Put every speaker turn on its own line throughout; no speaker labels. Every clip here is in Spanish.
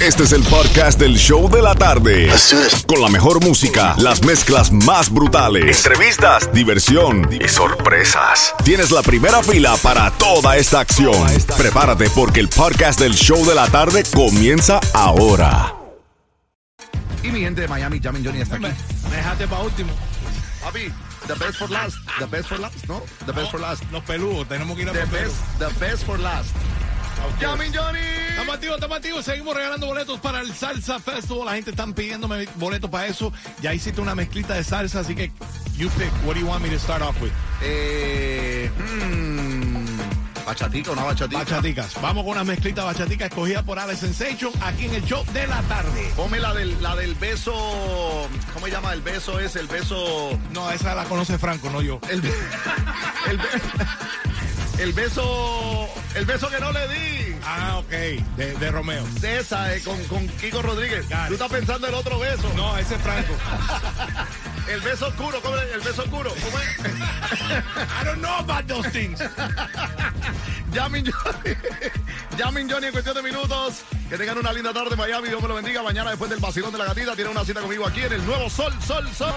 Este es el podcast del show de la tarde. Con la mejor música, las mezclas más brutales, entrevistas, diversión y sorpresas. Tienes la primera fila para toda esta acción. Prepárate porque el podcast del show de la tarde comienza ahora.
Y mi gente de Miami, Jamin Johnny está aquí.
Déjate para último.
Papi, the best for last. The best for last, ¿no? The best for last.
Los peludos, tenemos que ir a
The best, the best for last. Jamin Johnny.
Estamos activos, estamos activos. Seguimos regalando boletos para el Salsa Festival. La gente está pidiéndome boletos para eso. Ya hiciste una mezclita de salsa, así que you pick. What do you want me to start off with?
Eh, mm, bachatica, una bachatica.
Bachaticas. Vamos con una mezclita bachatica escogida por Alex Sensation aquí en el show de la tarde.
Ponme la del, la del beso. ¿Cómo se llama? El beso es el beso.
No, esa la conoce Franco, no yo.
El, el, be- el beso. El beso que no le di.
Ah, ok. De, de Romeo.
De esa, eh, con, con Kiko Rodríguez. Tú estás pensando en el otro beso.
No, ese es Franco.
El beso oscuro, ¿cómo es? El beso oscuro. ¿Cómo es?
I don't know about those things.
Llamen Johnny. Llamen Johnny en cuestión de minutos. Que tengan una linda tarde en Miami. Dios me lo bendiga. Mañana después del vacilón de la gatita tiene una cita conmigo aquí en el nuevo Sol, Sol, Sol.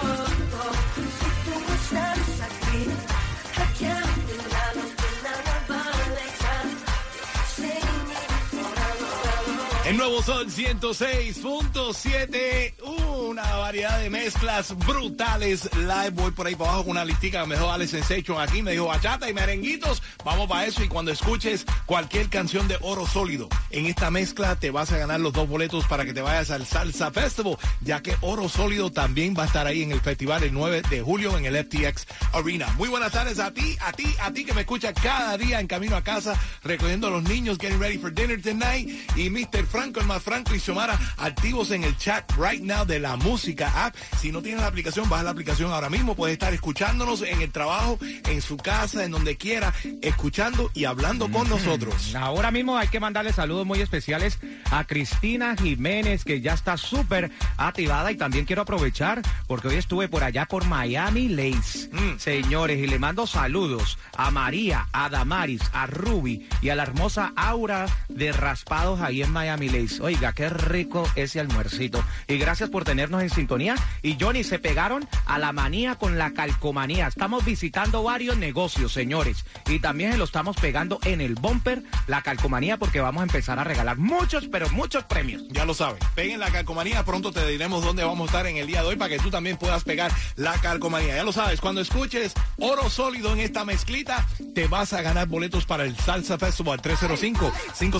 Nuevo Sol 106.7, una variedad de mezclas brutales. Live, voy por ahí para abajo con una listica. Me dejó Alex Sensation aquí, me dijo bachata y merenguitos. Vamos para eso. Y cuando escuches cualquier canción de oro sólido en esta mezcla, te vas a ganar los dos boletos para que te vayas al Salsa Festival, ya que oro sólido también va a estar ahí en el festival el 9 de julio en el FTX Arena. Muy buenas tardes a ti, a ti, a ti que me escucha cada día en camino a casa, recogiendo a los niños, getting ready for dinner tonight. Y Mr. Franco, el más Franco y Xiomara, activos en el chat right now de la música app. Si no tienes la aplicación, baja la aplicación ahora mismo. Puedes estar escuchándonos en el trabajo, en su casa, en donde quiera, escuchando y hablando con nosotros.
Ahora mismo hay que mandarle saludos muy especiales a Cristina Jiménez, que ya está súper activada y también quiero aprovechar porque hoy estuve por allá por Miami Lace.
Mm.
Señores, y le mando saludos a María, a Damaris, a Ruby y a la hermosa Aura de Raspados ahí en Miami Lace. Oiga, qué rico ese almuercito. Y gracias por tenernos en sintonía. Y Johnny, se pegaron a la manía con la calcomanía. Estamos visitando varios negocios, señores. Y también lo estamos pegando en el bumper, la calcomanía, porque vamos a empezar a regalar muchos, pero muchos premios.
Ya lo sabes. Peguen la calcomanía. Pronto te diremos dónde vamos a estar en el día de hoy para que tú también puedas pegar la calcomanía. Ya lo sabes. Cuando escuches oro sólido en esta mezclita, te vas a ganar boletos para el Salsa Festival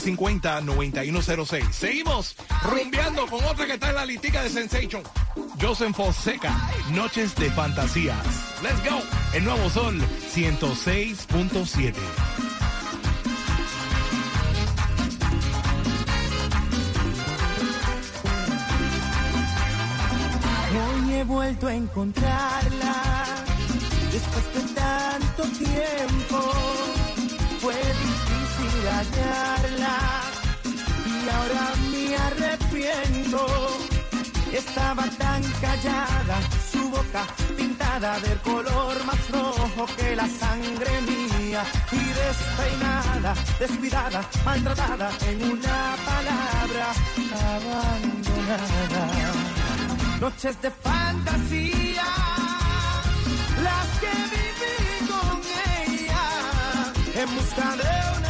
305-550-9106. Seguimos rumbeando con otra que está en la listica de Sensation. Joseph Fonseca, Noches de Fantasías. Let's go. El nuevo sol 106.7.
Hoy he vuelto a encontrarla después de tanto tiempo. Fue y ahora me arrepiento. Estaba tan callada, su boca pintada del color más rojo que la sangre mía. Y despeinada, descuidada, maltratada en una palabra abandonada. Noches de fantasía, las que viví con ella en busca de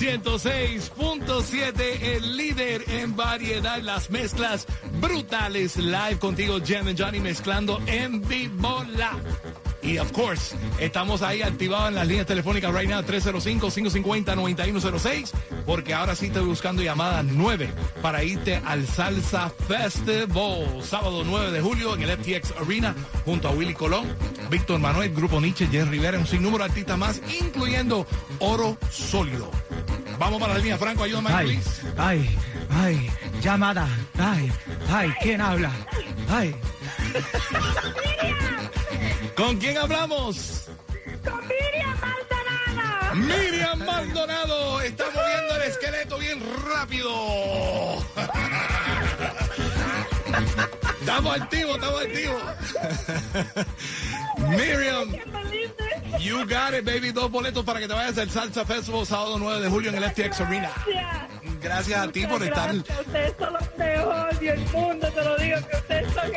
106.7, el líder en variedad, las mezclas brutales. Live contigo, Jam and Johnny, mezclando en vivo. Y of course, estamos ahí activados en las líneas telefónicas right now, 305-550-9106, porque ahora sí estoy buscando llamada 9 para irte al Salsa Festival, sábado 9 de julio en el FTX Arena, junto a Willy Colón, Víctor Manuel, Grupo Nietzsche, Jerry Rivera, un sinnúmero de artistas más, incluyendo Oro Sólido. Vamos para la línea, Franco, ayúdame,
Ay,
please.
ay, ay, llamada. Ay, ay, ¿quién habla? Ay,
¿Con quién hablamos?
Con Miriam Maldonado.
Miriam Maldonado está moviendo el esqueleto bien rápido. Estamos activos, estamos activos. Miriam, you got it, baby. Dos boletos para que te vayas al Salsa Festival sábado 9 de julio en el FTX Arena.
Gracias.
A ti por estar.
Gracias, Ustedes son los mejores del mundo, te lo digo, que ustedes son.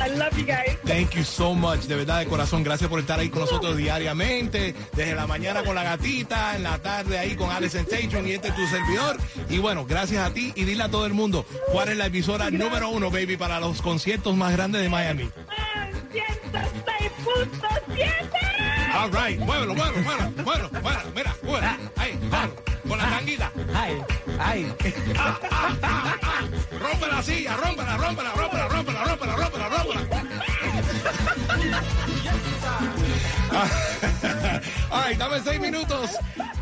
I love you guys.
Thank you so much, de verdad, de corazón. Gracias por estar ahí con nosotros diariamente. Desde la mañana con la gatita, en la tarde ahí con Alex Station y este es tu servidor. Y bueno, gracias a ti y dile a todo el mundo cuál es la emisora número uno, baby, para los conciertos más grandes de Miami.
Ah, 106.7.
All right, muévelo, muévelo, muévelo, muévelo, muévelo, mira, muévelo. Ahí, muévelo, con la tanguita.
ay, ay.
Rompe la silla, rómpela, rómpela, rómpela, rómpela, rómpela, rómpela, rómpela. All right, dame seis minutos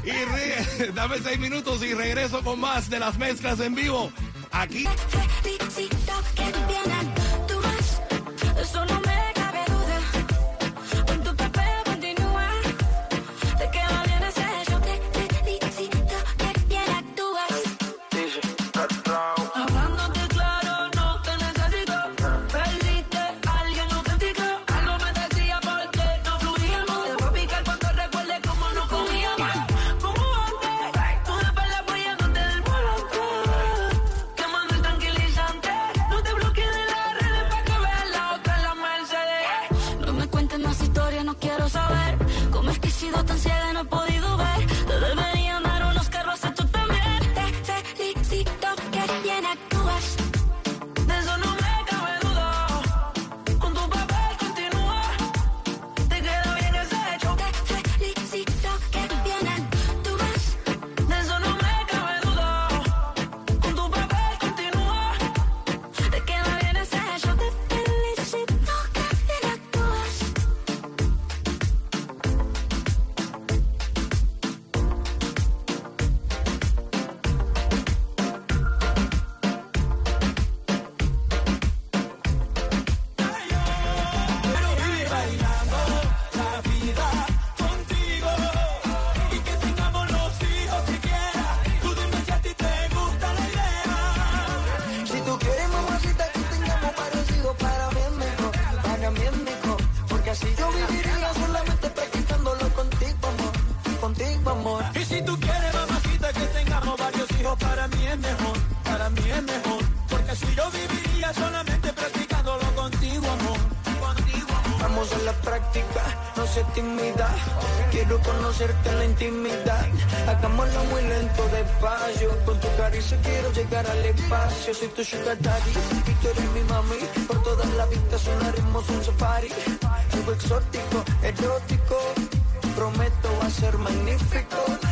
y re- dame seis minutos y regreso con más de las mezclas en vivo. Aquí
Con tu
caricia quiero llegar al espacio. Soy tu sugar daddy y tú eres mi mami. Por todas las vistas sonaremos un safari. Algo exótico, erótico. Prometo va a ser magnífico.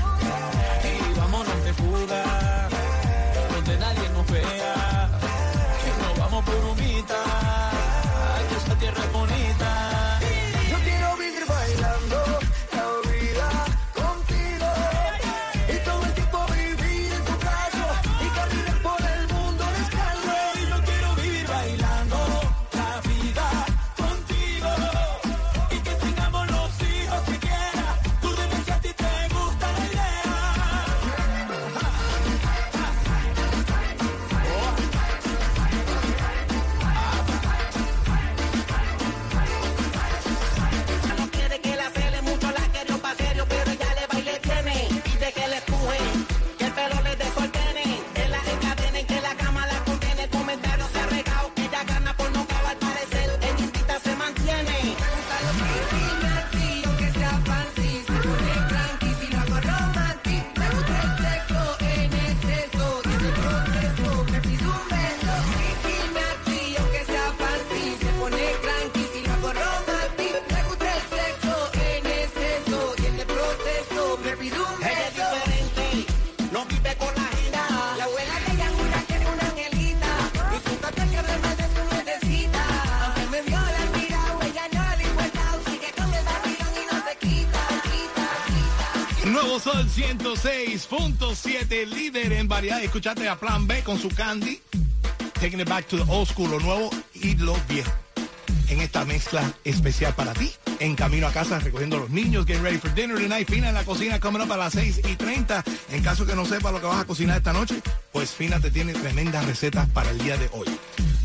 Nuevo Sol 106.7, líder en variedad. Escuchaste a Plan B con su candy. Taking it back to the old school, lo nuevo y lo viejo. En esta mezcla especial para ti. En camino a casa, recogiendo a los niños, getting ready for dinner tonight. Fina en la cocina, coming up a las 6 y 30. En caso que no sepa lo que vas a cocinar esta noche, pues Fina te tiene tremendas recetas para el día de hoy.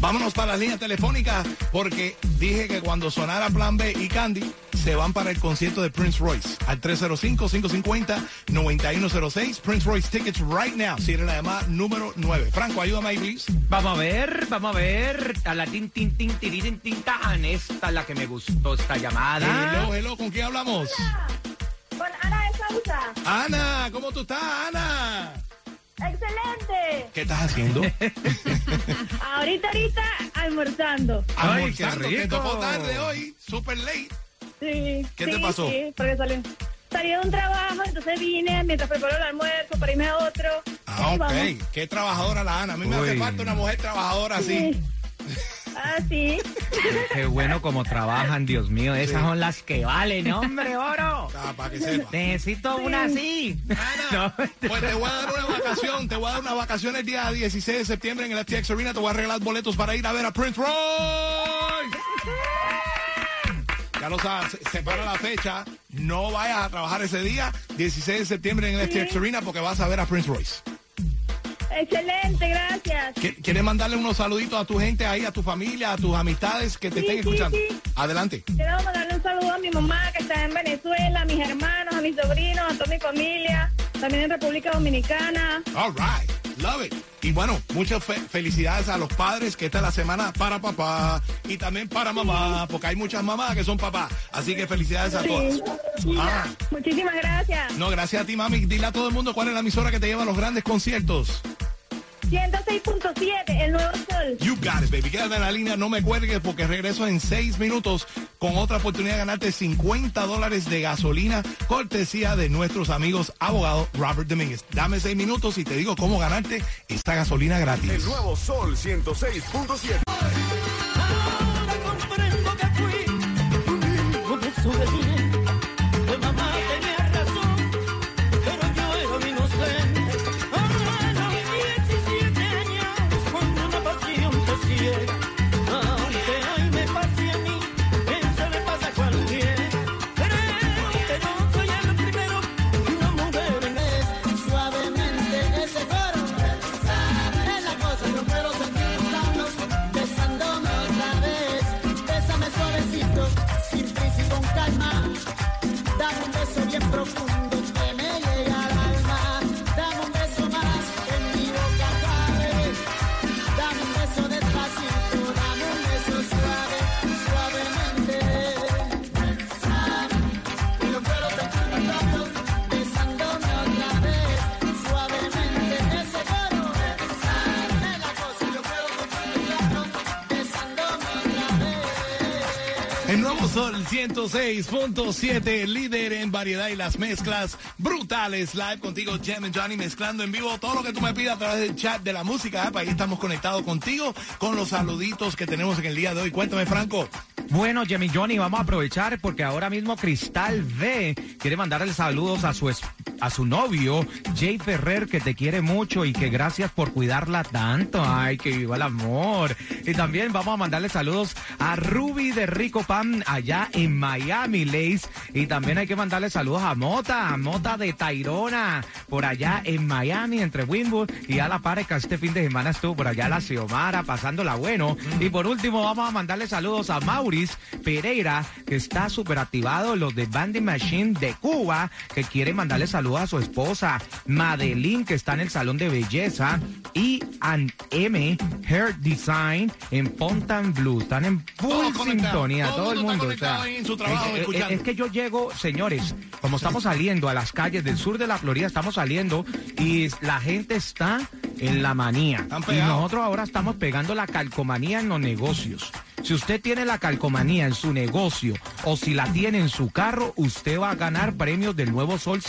Vámonos para las líneas telefónicas porque dije que cuando sonara Plan B y Candy se van para el concierto de Prince Royce al 305-550-9106. Prince Royce tickets right now. Si eres la llamada número 9. Franco, ayúdame ahí, please.
Vamos a ver, vamos a ver. A la tin, tin, tin, tin, tan. Esta es la que me gustó, esta llamada.
Hello, hello, ¿con quién hablamos?
Con Ana de Sousa.
Ana, ¿cómo tú estás, Ana?
¡Excelente!
¿Qué estás haciendo?
Ahorita, ahorita, almorzando.
Ay, qué
Almorzando, que
rico.
tocó tarde hoy, super late.
Sí.
¿Qué te
sí,
pasó?
Sí, porque salí, salí de un trabajo, entonces vine mientras preparo el almuerzo para irme a otro.
Ah, ok.
vamos.
Qué trabajadora la Ana. A mí me hace
Uy.
falta una mujer trabajadora así.
Sí. Ah, sí.
Qué bueno como trabajan, Dios mío. Esas son las que valen, hombre, oro.
Ah, para que sepa.
Necesito una así.
Ana,
No.
pues te voy a dar una vacación, te voy a dar una vacación el día 16 de septiembre en el FTX Arena, te voy a regalar boletos para ir a ver a Prince Royce. Ya lo sabes, se- separa la fecha, no vayas a trabajar ese día, 16 de septiembre en el FTX Arena porque vas a ver a Prince Royce.
Excelente, gracias.
¿Qui- ¿Quieres mandarle unos saluditos a tu gente ahí, a tu familia, a tus amistades que te
Sí,
estén
sí,
escuchando?
sí.
Adelante.
Quiero mandarle un saludo a mi mamá que está en Venezuela, a mis hermanos, a mis sobrinos, a toda mi familia, también en República Dominicana.
All right. Love it. Y bueno, muchas fe- felicidades a los padres que esta es la semana para papá y también para mamá, porque hay muchas mamás que son papás. Así que felicidades a todas.
Sí.
Ah,
Muchísimas gracias.
no, gracias a ti, mami. Dile a todo el mundo cuál es la emisora que te lleva a los grandes conciertos.
106.7, el nuevo sol.
You got it, baby. Quédate en la línea, no me cuelgues porque regreso en seis minutos con otra oportunidad de ganarte 50 dólares de gasolina, cortesía de nuestros amigos abogados Robert Domínguez. Dame seis minutos y te digo cómo ganarte esta gasolina gratis.
El nuevo Sol 106.7.
Sol 106.7, líder en variedad y las mezclas brutales. Live contigo, Jem and Johnny, mezclando en vivo todo lo que tú me pidas a través del chat de la música. Ahí estamos conectados contigo con los saluditos que tenemos en el día de hoy. Cuéntame, Franco.
Bueno, Jimmy Johnny, vamos a aprovechar porque ahora mismo Cristal V quiere mandarle saludos a su es- a su novio, Jay Ferrer, que te quiere mucho y que gracias por cuidarla tanto. Ay, que viva el amor. Y también vamos a mandarle saludos a Ruby de Rico Pan allá en Miami, Lace. Y también hay que mandarle saludos a Mota, Mota de Tairona, por allá en Miami, entre Winwood y a la pareja. Este fin de semana estuvo por allá la Xiomara, pasándola bueno. Y por último, vamos a mandarle saludos a Maurice Pereira, que está súper activado, los de Banding Machine de Cuba, que quiere mandarle saludos a su esposa, Madeline, que está en el salón de belleza, y An M Hair Design en Pontan Blue. Están en full sintonía,
todo
todo,
el mundo
mundo.
está
o sea,
conectado ahí en su trabajo,
es- es- que yo llego, señores, como estamos saliendo a las calles del sur de la Florida, estamos saliendo y la gente está en la manía. Y nosotros ahora estamos pegando la calcomanía en los negocios. Si usted tiene la calcomanía en su negocio o si la tiene en su carro, usted va a ganar premios del Nuevo Sol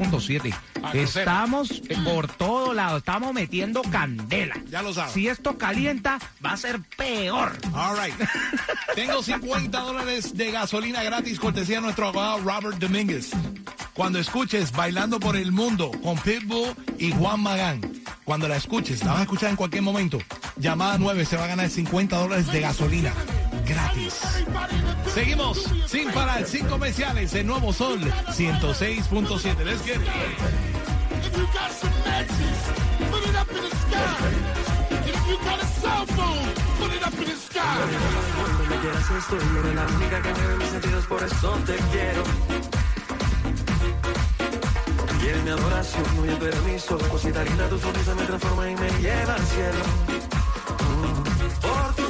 106.7.
Ah.
Estamos por todo lado, estamos metiendo candela.
Ya lo sabes.
Si esto calienta, va a ser peor.
All right. Tengo 50 dólares de gasolina gratis, cortesía de nuestro abogado Robert Domínguez. cuando escuches Bailando por el Mundo con Pitbull y Juan Magán, cuando la escuches, la vas a escuchar en cualquier momento, llamada 9 se va a ganar 50 dólares de gasolina. Seguimos sin parar, sin comerciales, en Nuevo Sol 106.7. Let's get it.
If you got some matches, put it up in the sky. If you got a cell phone, put it up in the sky.
Cuando me quieras estoy, eres la única que mueve mis sentidos, por eso te quiero. Quieres mi adoración, muy permiso, cosita linda, tu sonrisa me transforma y me lleva al cielo. Mm. Por tus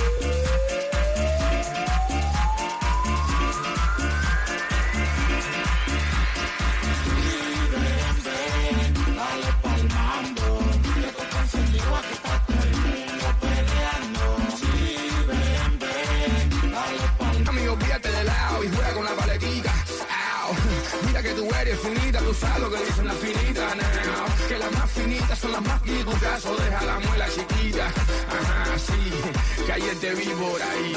Tú sabes lo que dicen las finitas. Que las más finitas son las más caso deja la muela chiquita. Ajá, sí, que por ahí.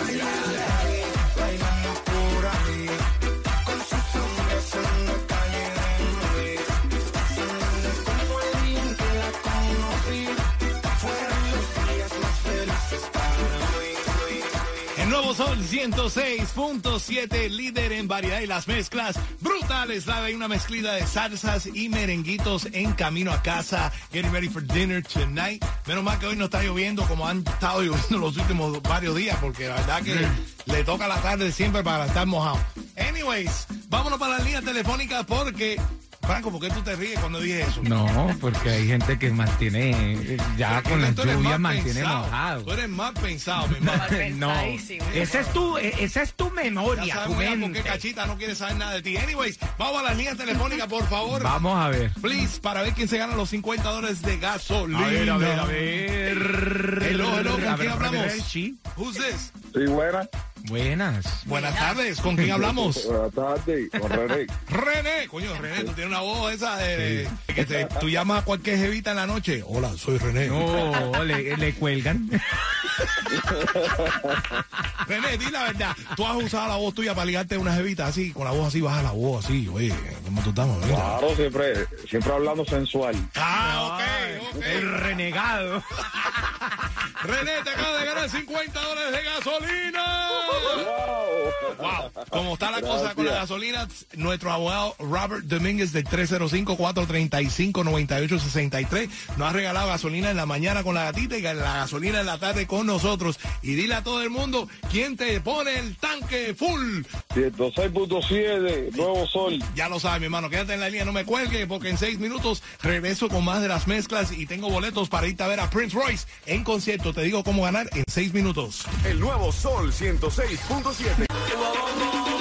El
nuevo Sol 106.7, líder en variedad y las mezclas brutales. La hay una mezclita de salsas y merenguitos en camino a casa. Getting ready for dinner tonight. Menos mal que hoy no está lloviendo como han estado lloviendo los últimos varios días, porque la verdad que le toca la tarde siempre para estar mojado. Anyways, vámonos para la línea telefónica porque. Franco, ¿por qué tú te ríes cuando dije eso?
No, porque hay gente que mantiene, ya con la
Tú eres
lluvia
más
mantiene
pensado.
mojado.
Tú eres más pensado, mi.
No, esa es tu, eh, esa es tu
Ya
memoria, tu
sabemos ya por qué
mente.
Cachita no quiere saber nada de ti. Anyways, vamos a la línea telefónica, por favor.
Vamos a ver.
Please, para ver quién se gana los 50 dólares de gasolina.
A ver, a ver, a ver.
Hello, hello, ¿con quién hablamos?
Sí.
Who's this?
Sí, buena.
Buenas.
Buenas tardes, ¿con quién hablamos?
Buenas tardes, con René.
René, coño, René, tú tienes una voz esa de, de que te- tú llamas a cualquier jevita en la noche. Hola, soy René.
No, le, le cuelgan.
René, di la verdad. Tú has usado la voz tuya para ligarte a una jevita así, con la voz así, baja la voz así. Oye, ¿cómo tú estamos? Mira.
Claro, siempre, siempre hablando sensual.
Ah, ok, ok.
El renegado.
René, te acaba de ganar 50 dólares de gasolina. Wow. Como está la cosa con la gasolina, nuestro abogado Robert Domínguez del 305-435-9863 nos ha regalado gasolina en la mañana con la gatita y la gasolina en la tarde con nosotros. Y dile a todo el mundo quién te pone el tanque full.
106.7, Nuevo Sol.
Ya lo sabes, mi hermano, quédate en la línea, no me cuelgue, porque en seis minutos regreso con más de las mezclas y tengo boletos para irte a ver a Prince Royce en concierto. Te digo cómo ganar en seis minutos.
El nuevo Sol 106.7. Mezclando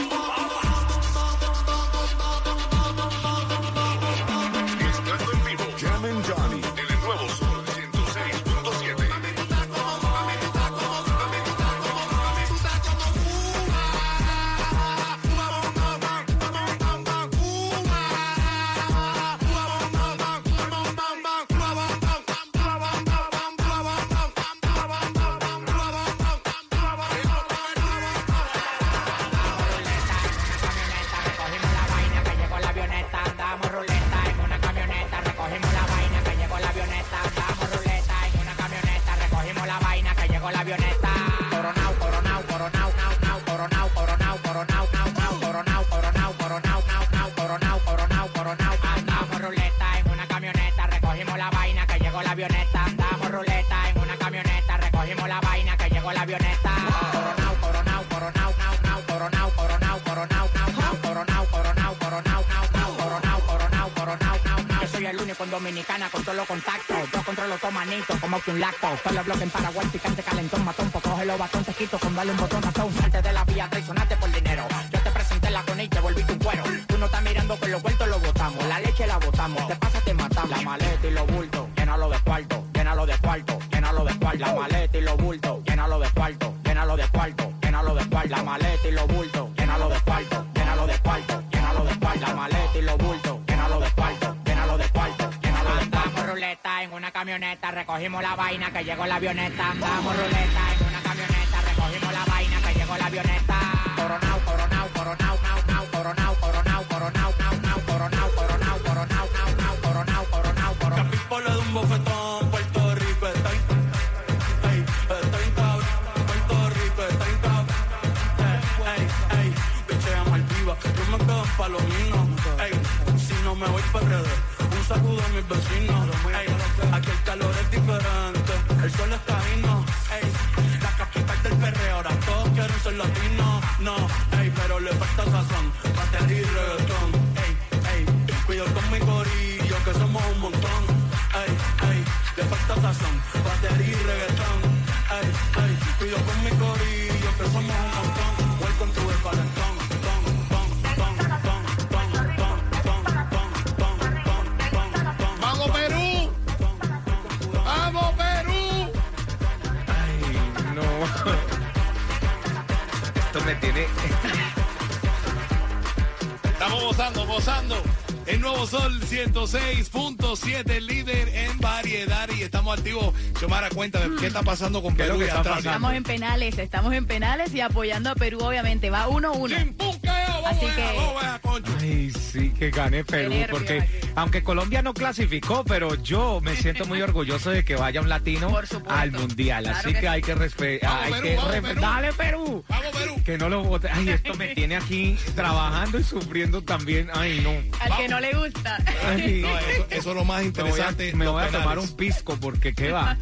Dominicana con todos los contactos. Yo controlo todo manito como que un lacto. Todos los bloques en Paraguay, picante, calentón, matón. Pues coge los batón, te quito con darle un botón, matón. Salte de la vía, traicionaste por dinero. Yo te presenté la con y te volviste un cuero. Tú no estás mirando que los vueltos lo botamos. La leche la botamos. Te pasa, te matamos. La maleta y los bultos, llénalo de cuarto, llénalo de cuarto, llénalo de cuarto. La maleta y los bultos, llénalo de cuarto, llénalo de cuarto, llénalo de cuarto. La maleta y los bultos, camioneta, recogimos la vaina que llegó la avioneta. Andamos ruleta en una camioneta, recogimos la vaina que llegó la avioneta. Coronao, coronao, coronao, nao, nao, coronao, coronao, coronao, nao, nao, coronao, coronao, coronao, nao, nao, coronao, coronao, coronao.
Pistola de un bofetón, Puerto Rico está ey, está cabrón, Puerto Rico está cabrón, ey, ey, ey, pichea mal viva, yo me quedo en palomino, ey, si no me voy para un saludo a mis vecinos, aquí el calor es diferente, el sol está vino, ey, la capital del perreo, ahora todos quieren ser latinos, no, ey, pero le falta sazón, batería y reggaetón, ey, ey, cuido con mi corillo que somos un montón, ey, ey, le falta sazón, batería y reggaetón, ey, ey, cuido con mi
gozando, gozando. El nuevo Sol 106.7, líder en variedad. Y estamos activos. Xiomara, cuéntame, ¿qué está pasando con
¿Qué es lo
Perú
que
y
está?
Estamos en penales, estamos en penales y apoyando a Perú, obviamente. Va 1-1. Así que.
Ay, sí, que gane Perú, porque
aquí.
aunque Colombia no clasificó, pero yo me siento muy orgulloso de que vaya un latino al mundial.
Claro
Así
que
que,
sí.
hay que respetar.
Vamos, Perú, vamos, Perú.
Dale, Perú. Que no lo vote. Ay, esto me tiene aquí trabajando y sufriendo también. Ay, no.
Al que no le gusta.
Ay,
No, eso, eso es lo más
me voy a,
interesante.
me voy a tomar un pisco porque qué va.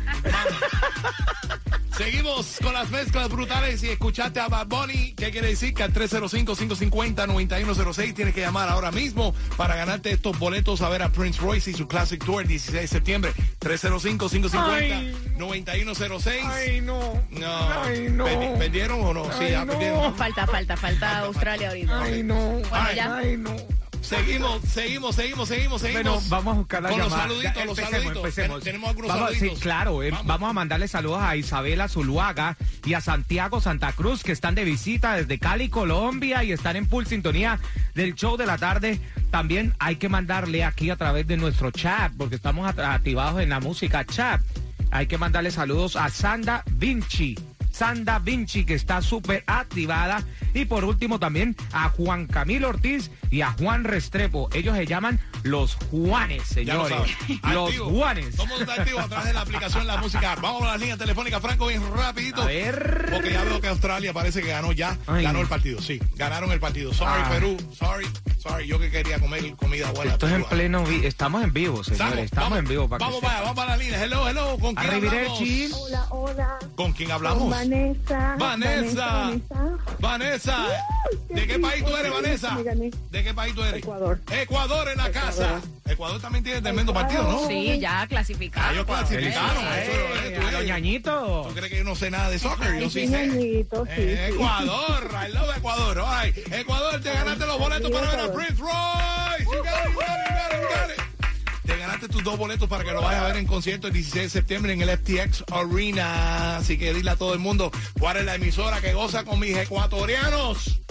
Seguimos con las mezclas brutales y escuchaste a Bad Bunny. ¿Qué quiere decir? Que al 305-550-9106 tienes que llamar ahora mismo para ganarte estos boletos a ver a Prince Royce y su Classic Tour el 16 de septiembre. 305-550-9106.
Ay, no.
No.
Ay, no.
Vendi- ¿Vendieron o no? Sí,
Ay,
ya
no.
vendieron.
Falta, falta, falta Australia ahorita.
Ay, no.
Bueno, ya.
Ay, no.
Seguimos, seguimos, seguimos, seguimos, seguimos.
Bueno, vamos a buscar la
Con los
llamada.
saluditos,
Ya,
los
empecemos,
saluditos.
empecemos.
Ten- tenemos algunos
Vamos,
saluditos.
Sí, claro. eh, vamos. a mandarle saludos a Isabela Zuluaga y a Santiago Santa Cruz, que están de visita desde Cali, Colombia, y están en full sintonía del show de la tarde. También hay que mandarle aquí a través de nuestro chat, porque estamos activados en la música chat. Hay que mandarle saludos a Sanda Vinci. Sanda Vinci, que está súper activada. Y por último también a Juan Camilo Ortiz y a Juan Restrepo. Ellos se llaman los Juanes,
Ya lo
señores.
saben.
Los
Activo.
Juanes.
Somos activos a través de la aplicación La Música. Vamos a las líneas telefónicas, Franco, bien rapidito.
A ver.
Porque ya veo que Australia parece que ganó ya.
Ay,
ganó el partido, sí. Ganaron el partido. Sorry,
Ah.
Perú. Sorry. Sorry. Yo que quería comer comida buena.
Esto es en
Perú.
pleno vi- Estamos en vivo, señores. Estamos, en vivo. Para
Vamos para vamos para la línea. Hello, hello. ¿Con quién hablamos?
Hola, hola.
¿Con quién
Con
hablamos?
Vanessa.
Vanessa.
Vanessa.
Vanessa. ¿De qué país tú eres, Vanessa? ¿De qué país tú eres?
Ecuador.
Ecuador en la casa. Ecuador también tiene tremendo partido, ¿no?
Sí, ya clasificaron.
Ellos clasificaron.
Ey,
Eso, eh,
ñañitos.
¿Tú crees que yo no sé nada de soccer? Yo sí
Sí,
sé.
ñañito, sí,
Eh,
sí.
Ecuador, I love Ecuador. Ay, Ecuador, te ganaste los boletos para ver a Prince Royce. You got it, you got it, you got it, you got it. Te ganaste tus dos boletos para que lo vayas a ver en concierto el 16 de septiembre en el FTX Arena. Así que dile a todo el mundo cuál es la emisora que goza con mis ecuatorianos.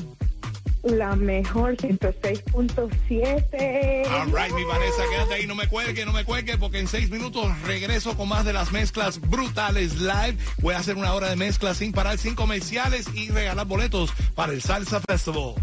La mejor 106.7.
All right, mi Vanessa, quédate ahí, no me cuelgue, no me cuelgue, porque en seis minutos regreso con más de las mezclas brutales live. Voy a hacer una hora de mezclas sin parar, sin comerciales y regalar boletos para el Salsa Festival.